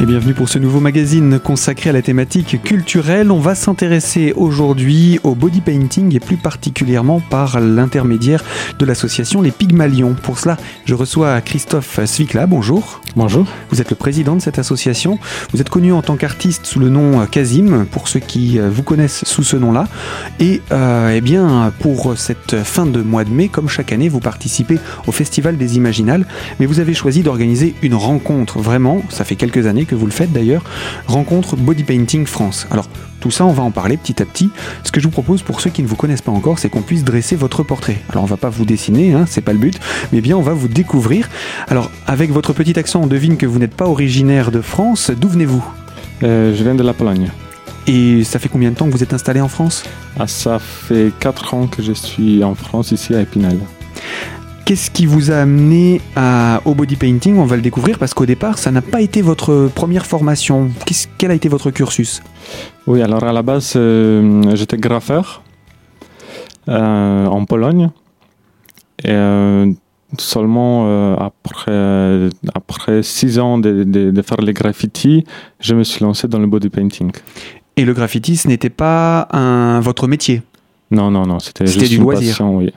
Et bienvenue pour ce nouveau magazine consacré à la thématique culturelle. On va s'intéresser aujourd'hui au body painting et plus particulièrement par l'intermédiaire de l'association Les Pygmalions. Pour cela, je reçois Christophe Svikla. Bonjour. Bonjour. Vous êtes le président de cette association. Vous êtes connu en tant qu'artiste sous le nom Kazim, pour ceux qui vous connaissent sous ce nom-là. Et euh, eh bien, pour cette fin de mois de mai, comme chaque année, vous participez au Festival des Imaginales. Mais vous avez choisi d'organiser une rencontre. Vraiment, ça fait quelques années que vous le faites d'ailleurs, rencontre Body Painting France. Alors tout ça, on va en parler petit à petit. Ce que je vous propose pour ceux qui ne vous connaissent pas encore, c'est qu'on puisse dresser votre portrait. Alors on va pas vous dessiner, hein, c'est pas le but, mais bien on va vous découvrir. Alors avec votre petit accent, on devine que vous n'êtes pas originaire de France. D'où venez-vous? Euh, Je viens de la Pologne. Et ça fait combien de temps que vous êtes installé en France? Ah, Ça fait 4 ans que je suis en France, ici à Épinal. Qu'est-ce qui vous a amené à, au body painting? On va le découvrir parce qu'au départ, ça n'a pas été votre première formation. quel a été votre cursus? Oui, alors à la base, euh, j'étais graffeur euh, en Pologne. Et euh, seulement après, après six ans de, faire les graffitis, je me suis lancé dans le body painting. Et le graffiti, ce n'était pas un, votre métier? Non, non, non, c'était juste du une loisir. Passion, oui.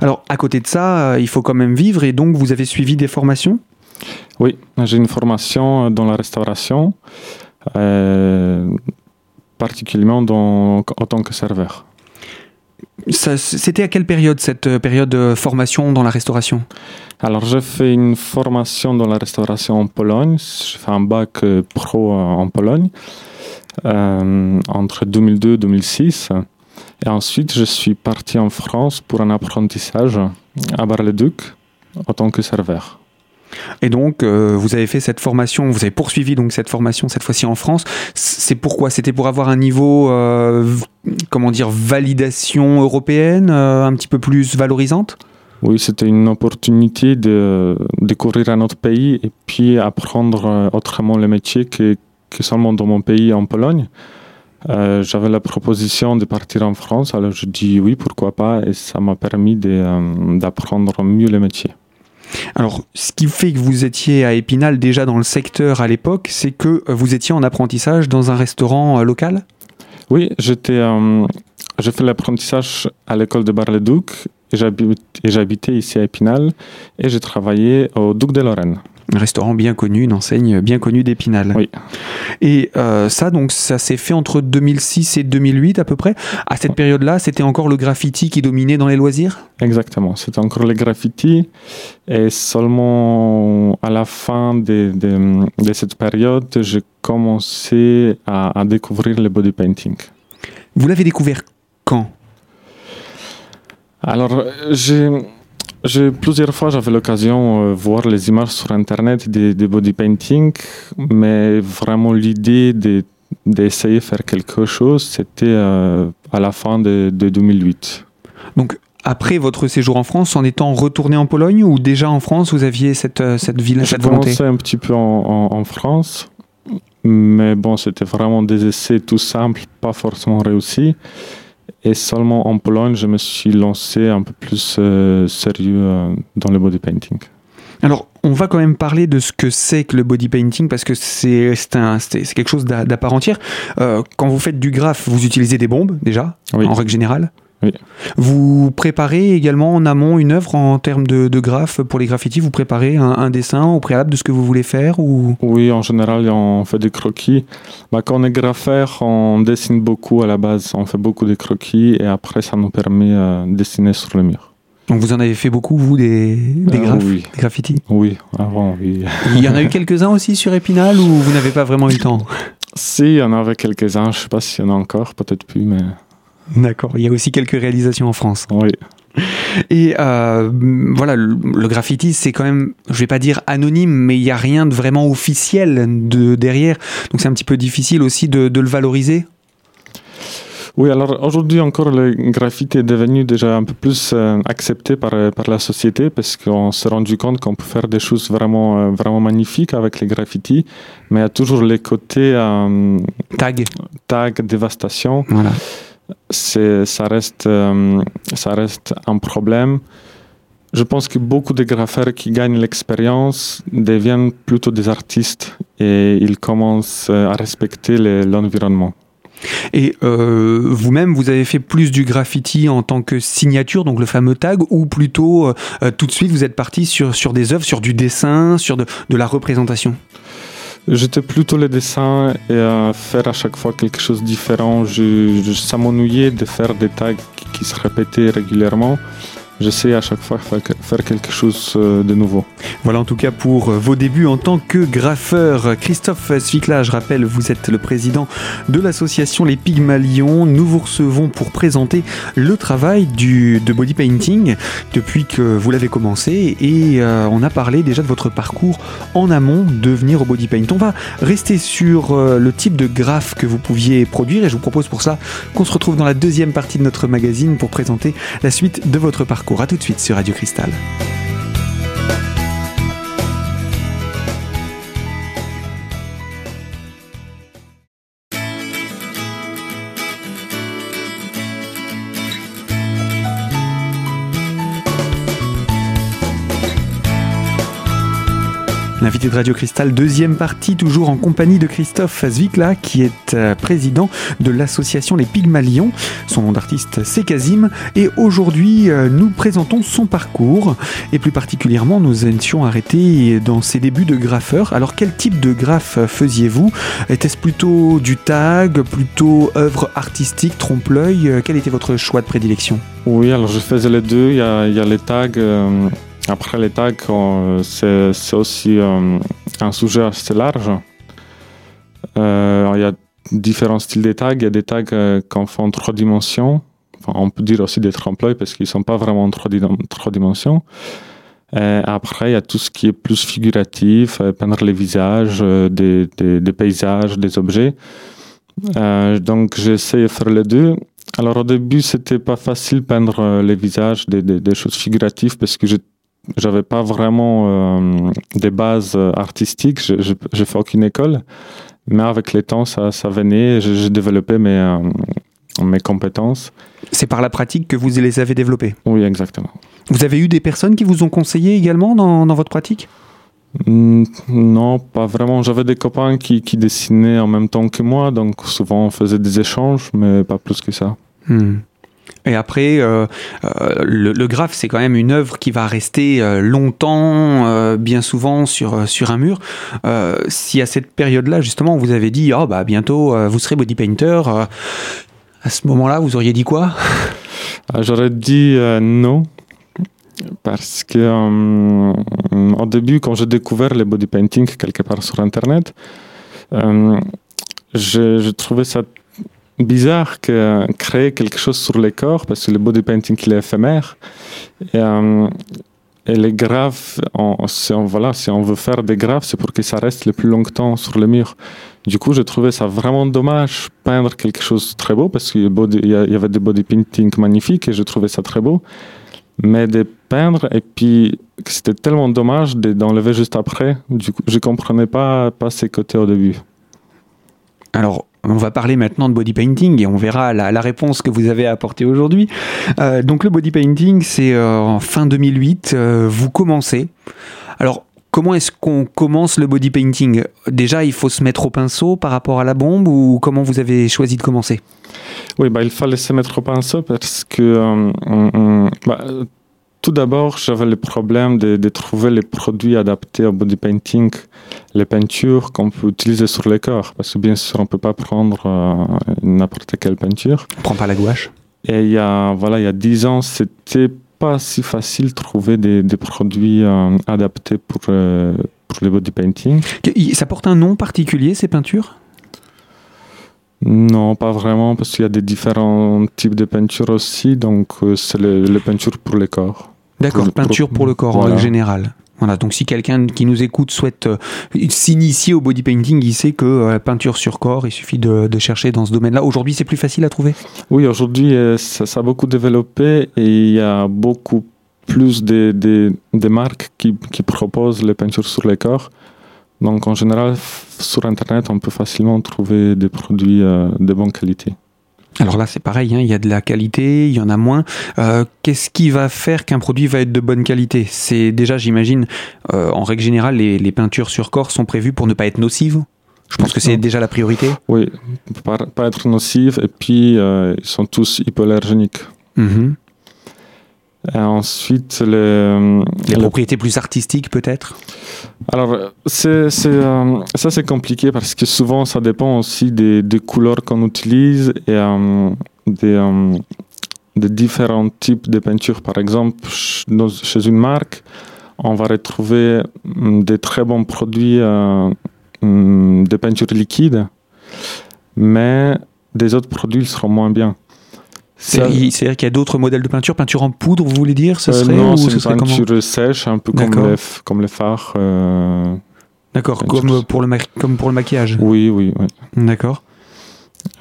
Alors, à côté de ça, euh, il faut quand même vivre et donc vous avez suivi des formations? Oui, j'ai une formation dans la restauration, euh, particulièrement dans, en tant que serveur. C'était à quelle période cette euh, période de formation dans la restauration? Alors j'ai fait une formation dans la restauration en Pologne, j'ai fait un bac pro en Pologne entre 2002 et 2006. Et ensuite, je suis parti en France pour un apprentissage à Bar-le-Duc en tant que serveur. Et donc, euh, vous avez fait cette formation, vous avez poursuivi donc cette formation cette fois-ci en France. C'est pourquoi? C'était pour avoir un niveau, euh, comment dire, validation européenne, euh, un petit peu plus valorisante? Oui, c'était une opportunité de découvrir un autre pays et puis apprendre autrement le métier que, que seulement dans mon pays en Pologne. Euh, j'avais la proposition de partir en France, alors je dis oui, pourquoi pas, et ça m'a permis euh, d'apprendre mieux le métier. Alors, ce qui fait que vous étiez à Épinal déjà dans le secteur à l'époque, c'est que vous étiez en apprentissage dans un restaurant euh, local? Oui, j'étais, j'ai fait l'apprentissage à l'école de Bar-le-Duc et j'habitais ici à Épinal et j'ai travaillé au Duc de Lorraine un restaurant bien connu, une enseigne bien connue d'Épinal. Oui. Et euh, ça, donc, ça s'est fait entre 2006 et 2008 à peu près. À cette période-là, c'était encore le graffiti qui dominait dans les loisirs? Exactement, c'était encore le graffiti. Et seulement à la fin de, de, cette période, j'ai commencé à, à découvrir le body painting. Vous l'avez découvert quand? Alors, j'ai plusieurs fois, j'avais l'occasion de euh, voir les images sur Internet des, body painting, mais vraiment l'idée d'essayer de faire quelque chose, c'était euh, à la fin de, 2008. Donc, après votre séjour en France, en étant retourné en Pologne ou déjà en France, vous aviez cette, euh, cette, ville, cette volonté? J'ai commencé un petit peu en, en France, mais bon, c'était vraiment des essais tout simples, pas forcément réussis. Et seulement en Pologne, je me suis lancé un peu plus euh, sérieux euh, dans le body painting. Alors, on va quand même parler de ce que c'est que le body painting parce que c'est quelque chose d'à part entière. Euh, quand vous faites du graphe, vous utilisez des bombes déjà, en règle générale vous préparez également en amont une œuvre en termes de, de graphes pour les graffitis? Vous préparez un, dessin au préalable de ce que vous voulez faire ou... Oui, en général, on fait des croquis. Bah, quand on est graffeur, on dessine beaucoup à la base. On fait beaucoup de croquis et après, ça nous permet euh, de dessiner sur le mur. Donc vous en avez fait beaucoup, vous, des, des, euh, des graffitis? Oui, avant, oui. Il y en a eu quelques-uns aussi sur Épinal ou vous n'avez pas vraiment eu le temps? Si, il y en avait quelques-uns. Je ne sais pas s'il y en a encore, peut-être plus, mais... D'accord. Il y a aussi quelques réalisations en France. Oui. Et euh, voilà, le, graffiti, c'est quand même, je vais pas dire anonyme, mais il n'y a rien de vraiment officiel de, derrière. Donc c'est un petit peu difficile aussi de, le valoriser. Oui, alors aujourd'hui encore, le graffiti est devenu déjà un peu plus euh, accepté par, par la société parce qu'on s'est rendu compte qu'on peut faire des choses vraiment, euh, vraiment magnifiques avec les graffitis, mais il y a toujours les côtés tag, tag, dévastation. Voilà ça reste, euh, ça reste un problème. je pense que beaucoup de graffeurs qui gagnent l'expérience deviennent plutôt des artistes et ils commencent à respecter l'environnement. Et euh, vous-même, vous avez fait plus du graffiti en tant que signature, donc le fameux tag, ou plutôt euh, tout de suite vous êtes parti sur, sur des œuvres, sur du dessin, sur de la représentation? J'étais plutôt le dessin et à faire à chaque fois quelque chose de différent. Je, je, ça de faire des tags qui se répétaient régulièrement j'essaie à chaque fois de faire quelque chose euh, de nouveau. Voilà en tout cas pour euh, vos débuts en tant que graffeur. Christophe Svikla, je rappelle, vous êtes le président de l'association Les Pygmalions. Nous vous recevons pour présenter le travail de body painting depuis que vous l'avez commencé et euh, on a parlé déjà de votre parcours en amont de venir au body paint. On va rester sur le type de graphe que vous pouviez produire et je vous propose pour ça qu'on se retrouve dans la deuxième partie de notre magazine pour présenter la suite de votre parcours parcours. À tout de suite sur Radio Cristal. L'invité de Radio Cristal, deuxième partie, toujours en compagnie de Christophe Zvikla, qui est euh, président de l'association Les Pygmalions. Son nom d'artiste, c'est Kazim. Et aujourd'hui, euh, nous présentons son parcours. Et plus particulièrement, nous étions arrêtés dans ses débuts de graffeur. Alors, quel type de graphe faisiez-vous? Était-ce plutôt du tag, plutôt œuvre artistique, trompe-l'œil? Quel était votre choix de prédilection? Oui, alors je faisais les deux. Il y a, les tags. Euh, après les tags, c'est aussi euh, un sujet assez large. Euh, il y a différents styles de tags. Il y a des tags euh, qu'on fait en trois dimensions. on peut dire aussi des trompe parce qu'ils ne sont pas vraiment en trois, dimensions. après, il y a tout ce qui est plus figuratif, peindre les visages, des, paysages, des objets. donc, j'essaie de faire les deux. Alors, au début, c'était pas facile peindre les visages, des, des choses figuratives, parce que j'avais pas vraiment euh, des bases euh, artistiques, je, je, fait aucune école, mais avec le temps, ça, ça venait, j'ai développé mes, euh, mes compétences. C'est par la pratique que vous les avez développées? Oui, exactement. Vous avez eu des personnes qui vous ont conseillé également dans, dans votre pratique? Non, pas vraiment. J'avais des copains qui, qui, dessinaient en même temps que moi, donc souvent on faisait des échanges, mais pas plus que ça. Hmm. Et après, euh, euh, le, le, graphe, c'est quand même une œuvre qui va rester euh, longtemps, bien souvent sur, sur un mur. si à cette période-là, justement, vous avez dit, oh, bah, bientôt, vous serez body painter, à ce moment-là, vous auriez dit quoi? Ah, J'aurais dit non. Parce que au début, quand j'ai découvert le body painting quelque part sur Internet, je, je trouvais ça bizarre que créer quelque chose sur les corps, parce que le body painting il est éphémère. Et, euh, les graphes, si, on, voilà, si on veut faire des graphes, c'est pour que ça reste le plus longtemps sur le mur. Du coup, je trouvais ça vraiment dommage peindre quelque chose de très beau, parce qu'il y, avait des body painting magnifiques et je trouvais ça très beau. Mais de peindre, et puis c'était tellement dommage d'enlever juste après, du coup, je comprenais pas, pas ces côtés au début. Alors, on va parler maintenant de body painting et on verra la, réponse que vous avez apportée aujourd'hui. Euh, donc le body painting, c'est euh, en fin 2008, euh, vous commencez. Alors comment est-ce qu'on commence le body painting? Déjà, il faut se mettre au pinceau par rapport à la bombe ou comment vous avez choisi de commencer? Oui, bah, il fallait se mettre au pinceau parce que bah, tout d'abord, j'avais le problème de, trouver les produits adaptés au body painting, les peintures qu'on peut utiliser sur les corps. Parce que bien sûr, on ne peut pas prendre euh, n'importe quelle peinture. On ne prend pas la gouache. Et il y a, voilà, il y a 10 ans, c'était pas si facile de trouver des, produits euh, adaptés pour, euh, pour le body painting. Ça porte un nom particulier, ces peintures? Non, pas vraiment, parce qu'il y a des différents types de peintures aussi, donc c'est les peintures pour les corps. D'accord, peinture pour, le corps en général. Voilà, donc si quelqu'un qui nous écoute souhaite euh, s'initier au body painting, il sait que euh, la peinture sur corps, il suffit de, chercher dans ce domaine-là. Aujourd'hui, c'est plus facile à trouver? Oui, aujourd'hui, euh, ça, a beaucoup développé et il y a beaucoup plus de, de, marques qui, qui, proposent les peintures sur le corps. Donc en général, sur Internet, on peut facilement trouver des produits de bonne qualité. Alors là, c'est pareil, hein, il y a de la qualité, il y en a moins. Euh, qu'est-ce qui va faire qu'un produit va être de bonne qualité? C'est déjà, j'imagine, euh, en règle générale, les, peintures sur corps sont prévues pour ne pas être nocives? Je pense que c'est déjà la priorité? Oui, pas, pas être nocives et puis euh, ils sont tous hypoallergéniques. Mhm. Ensuite, les, les propriétés plus artistiques peut-être? Alors, c'est, euh, ça c'est compliqué parce que souvent ça dépend aussi des, des couleurs qu'on utilise et euh, des, euh, des, différents types de peintures. Par exemple, chez une marque, on va retrouver mm, des très bons produits mm, de peinture liquide, mais des autres produits seront moins bien. C'est-à-dire qu'il y a d'autres modèles de peinture, peinture en poudre, vous voulez dire ce euh, serait, Non, c'est une peinture sèche, un peu comme les, comme les phares. Euh, D'accord, comme pour, le comme pour le maquillage Oui, oui. oui. D'accord.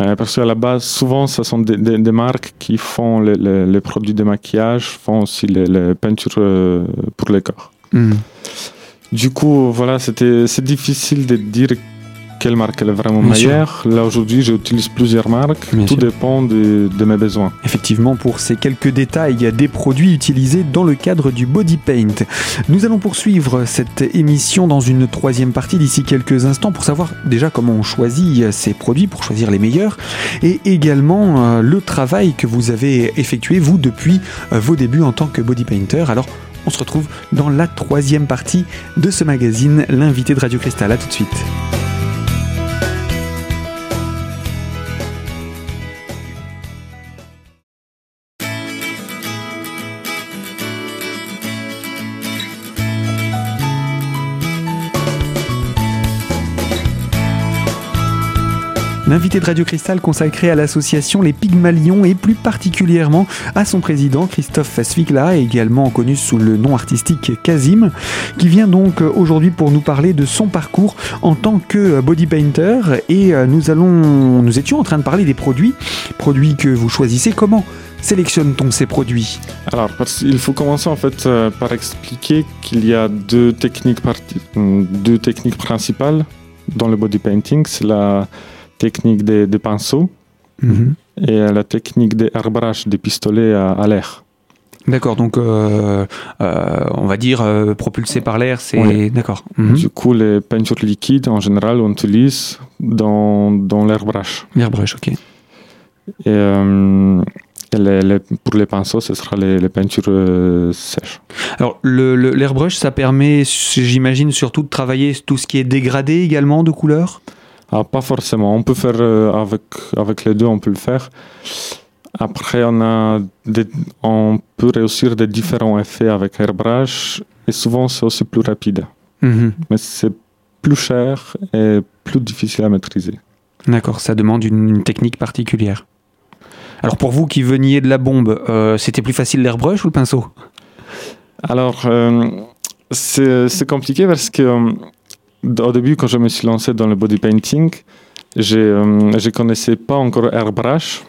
Euh, parce qu'à la base, souvent, ce sont des, des, marques qui font les, les, produits de maquillage, font aussi les, peintures pour les corps. Hmm. Du coup, voilà, c'est difficile de dire quelle marque est vraiment meilleure? Là aujourd'hui, j'utilise plusieurs marques. Tout dépend de, mes besoins. Effectivement, pour ces quelques détails des produits utilisés dans le cadre du body paint. Nous allons poursuivre cette émission dans une troisième partie d'ici quelques instants pour savoir déjà comment on choisit ces produits pour choisir les meilleurs et également euh, le travail que vous avez effectué vous depuis euh, vos débuts en tant que body painter. Alors on se retrouve dans la troisième partie de ce magazine, l'invité de Radio Cristal. A tout de suite. L'invité de Radio Cristal consacré à l'association Les Pygmalions et plus particulièrement à son président Christophe Svigla, également connu sous le nom artistique Kazim, qui vient donc aujourd'hui pour nous parler de son parcours en tant que body painter. Et euh, nous allons nous étions en train de parler des produits, produits que vous choisissez. Comment sélectionne-t-on ces produits? Alors, il faut commencer en fait euh, par expliquer qu'il y a deux techniques, deux techniques principales dans le body painting. C'est la technique des, pinceaux mhm. et la technique des airbrush, des pistolets à, l'air. D'accord, donc euh, euh, on va dire euh, propulsé par l'air, c'est d'accord. Mhm. Du coup, les peintures liquides en général on utilise dans, dans l'airbrush. L'airbrush, ok. Et, pour les pinceaux, ce sera les, peintures sèches. Alors, l'airbrush, ça permet, j'imagine, surtout de travailler tout ce qui est dégradé également de couleur? Ah, pas forcément. On peut faire euh, avec, avec les deux, on peut le faire. Après, on, a on peut réussir des différents effets avec airbrush et souvent c'est aussi plus rapide. Mhm. Mais c'est plus cher et plus difficile à maîtriser. D'accord, ça demande une, technique particulière. Alors pour vous qui veniez de la bombe, euh, c'était plus facile l'airbrush ou le pinceau? Alors, euh, c'est compliqué parce que au début, quand je me suis lancé dans le body painting, je ne euh, connaissais pas encore airbrush.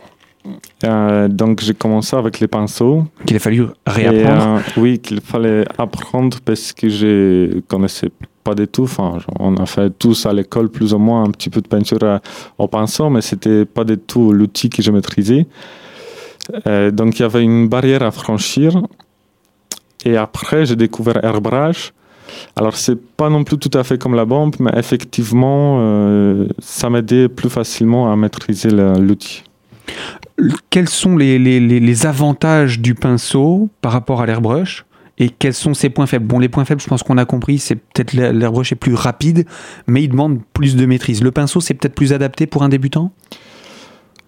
Euh, donc j'ai commencé avec les pinceaux. Qu'il a fallu réapprendre. Euh, oui, qu'il fallait apprendre parce que je connaissais pas du tout. Enfin, on a fait tous à l'école plus ou moins un petit peu de peinture au pinceau, mais c'était pas du tout l'outil que je maîtrisais. donc il y avait une barrière à franchir. Et après, j'ai découvert airbrush. Alors, c'est pas non plus tout à fait comme la bombe, mais effectivement, euh, ça m'aidait plus facilement à maîtriser l'outil. Quels sont les, les, les, avantages du pinceau par rapport à l'airbrush et quels sont ses points faibles? Bon, les points faibles, je pense qu'on a compris, c'est peut-être l'airbrush est plus rapide, mais il demande plus de maîtrise. Le pinceau, c'est peut-être plus adapté pour un débutant?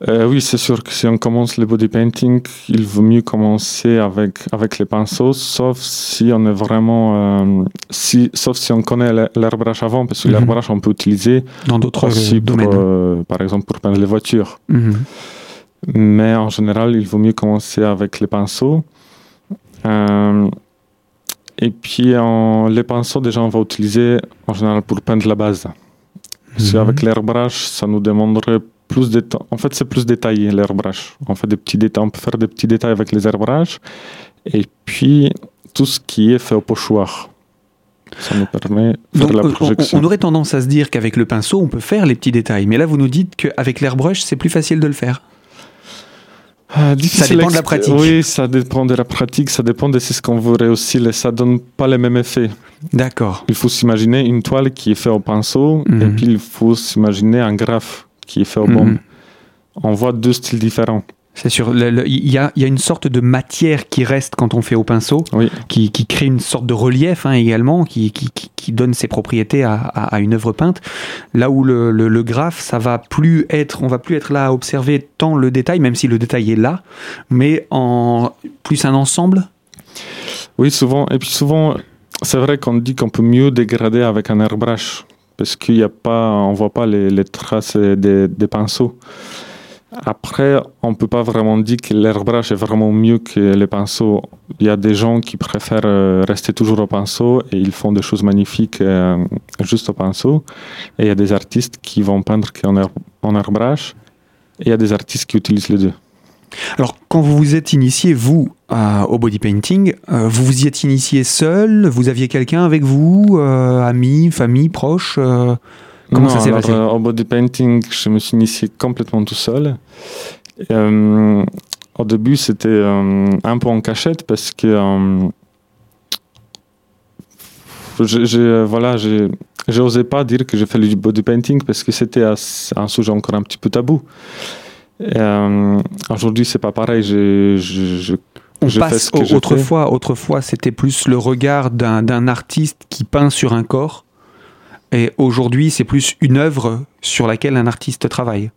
Euh, oui, c'est sûr que si on commence le body painting, il vaut mieux commencer avec, avec les pinceaux, sauf si on est vraiment. Euh, si, sauf si on connaît l'airbrush avant, parce que mm l'airbrush, on peut utiliser dans d'autres domaines. Euh, par exemple, pour peindre les voitures. Mhm. Mais en général, il vaut mieux commencer avec les pinceaux. et puis, les pinceaux, déjà, on va utiliser en général pour peindre la base. Si mhm. avec l'airbrush, ça nous demanderait plus de En fait, c'est plus détaillé l'airbrush. On fait des petits détails, on peut faire des petits détails avec les airbrushes. Et puis, tout ce qui est fait au pochoir. Ça nous permet de faire la euh, projection. On, aurait tendance à se dire qu'avec le pinceau, on peut faire les petits détails. Mais là, vous nous dites qu'avec l'airbrush, c'est plus facile de le faire. Ah, Ça dépend de la pratique. Oui, ça dépend de la pratique, ça dépend de ce qu'on réussir et ça donne pas les mêmes effets. D'accord. Il faut s'imaginer une toile qui est faite au pinceau Mhm. et puis il faut s'imaginer un graphe qui est fait au Mhm. On voit deux styles différents. C'est sûr. Il y, a, il y a une sorte de matière qui reste quand on fait au pinceau, Oui. qui, qui crée une sorte de relief hein, également, qui, qui, qui- qui donne ses propriétés à, à- à une œuvre peinte. Là où le, le, le graphe, ça va plus être, on va plus être là à observer tant le détail, même si le détail est là, mais en plus un ensemble. Oui, souvent. Et puis souvent, c'est vrai qu'on dit qu'on peut mieux dégrader avec un airbrush parce qu'il y a pas, on voit pas les, traces des, pinceaux. Après, on peut pas vraiment dire que l'airbrush est vraiment mieux que les pinceaux. Il y a des gens qui préfèrent euh, rester toujours au pinceau et ils font des choses magnifiques euh, juste au pinceau. Et il y a des artistes qui vont peindre qu'en air, en airbrush. Et il y a des artistes qui utilisent les deux. Alors, quand vous vous êtes initié, vous, au body painting, euh, vous vous y êtes initié seul? Vous aviez quelqu'un avec vous euh, Amis, famille, proches euh, Comment Non, ça s'est passé? euh, Au body painting, je me suis initié complètement tout seul. Au début, c'était un peu en cachette parce que j'ai- voilà, j'ai osé pas dire que j'ai fait du body painting parce que c'était un sujet encore un petit peu tabou. Euh, Aujourd'hui, c'est pas pareil. Je- On passe ce que autrefois, autrefois, c'était plus le regard d'un d'un artiste qui peint sur un corps, et aujourd'hui, c'est plus une œuvre sur laquelle un artiste travaille.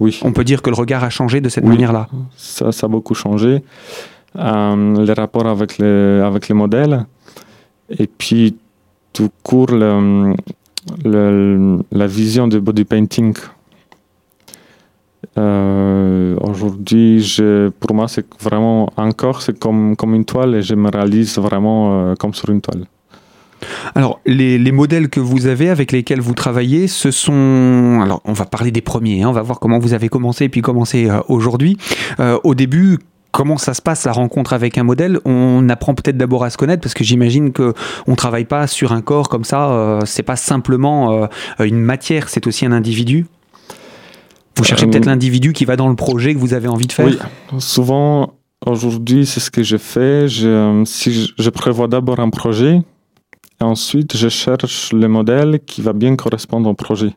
oui. On peut dire que le regard a changé de cette Oui. manière-là. Ça, ça a beaucoup changé. Euh, les rapports avec les, avec les modèles. Et puis, tout court, le- le- la vision du body painting. Euh, Aujourd'hui, pour moi, c'est vraiment encore c'est comme, comme une toile et je me réalise vraiment euh, comme sur une toile. Alors, les, les modèles que vous avez, avec lesquels vous travaillez, ce sont... Alors, on va parler des premiers, hein, on va voir comment vous avez commencé, puis commencé euh, aujourd'hui. Au début, comment ça se passe, la rencontre avec un modèle? On apprend peut-être d'abord à se connaître, parce que j'imagine que on travaille pas sur un corps comme ça, c'est pas simplement une matière, c'est aussi un individu vous cherchez Euh, peut-être l'individu qui va dans le projet que vous avez envie de faire Oui, souvent, aujourd'hui, c'est ce que je fais. Je, si je, je prévois d'abord un projet, et ensuite, je cherche le modèle qui va bien correspondre au projet.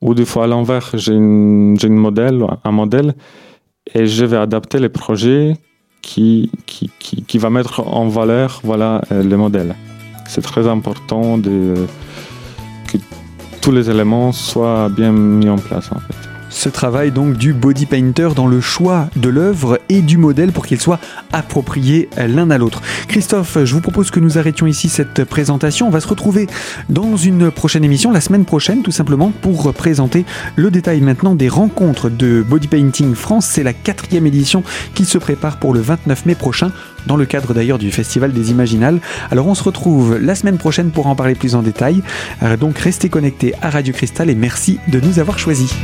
Ou des fois, à l'envers, j'ai une, modèle, un modèle, et je vais adapter le projet qui, qui, qui, qui va mettre en valeur voilà, euh, le modèle. C'est très important de, que tous les éléments soient bien mis en place, en fait. Ce travail donc du body painter dans le choix de l'œuvre et du modèle pour qu'il soit approprié l'un à l'autre. Christophe, je vous propose que nous arrêtions ici cette présentation. On va se retrouver dans une prochaine émission, la semaine prochaine tout simplement, pour présenter le détail maintenant des rencontres de Body Painting France. C'est la quatrième édition qui se prépare pour le 29 mai prochain, dans le cadre d'ailleurs du Festival des Imaginales. Alors on se retrouve la semaine prochaine pour en parler plus en détail. Euh, Donc restez connectés à Radio Cristal et merci de nous avoir choisis.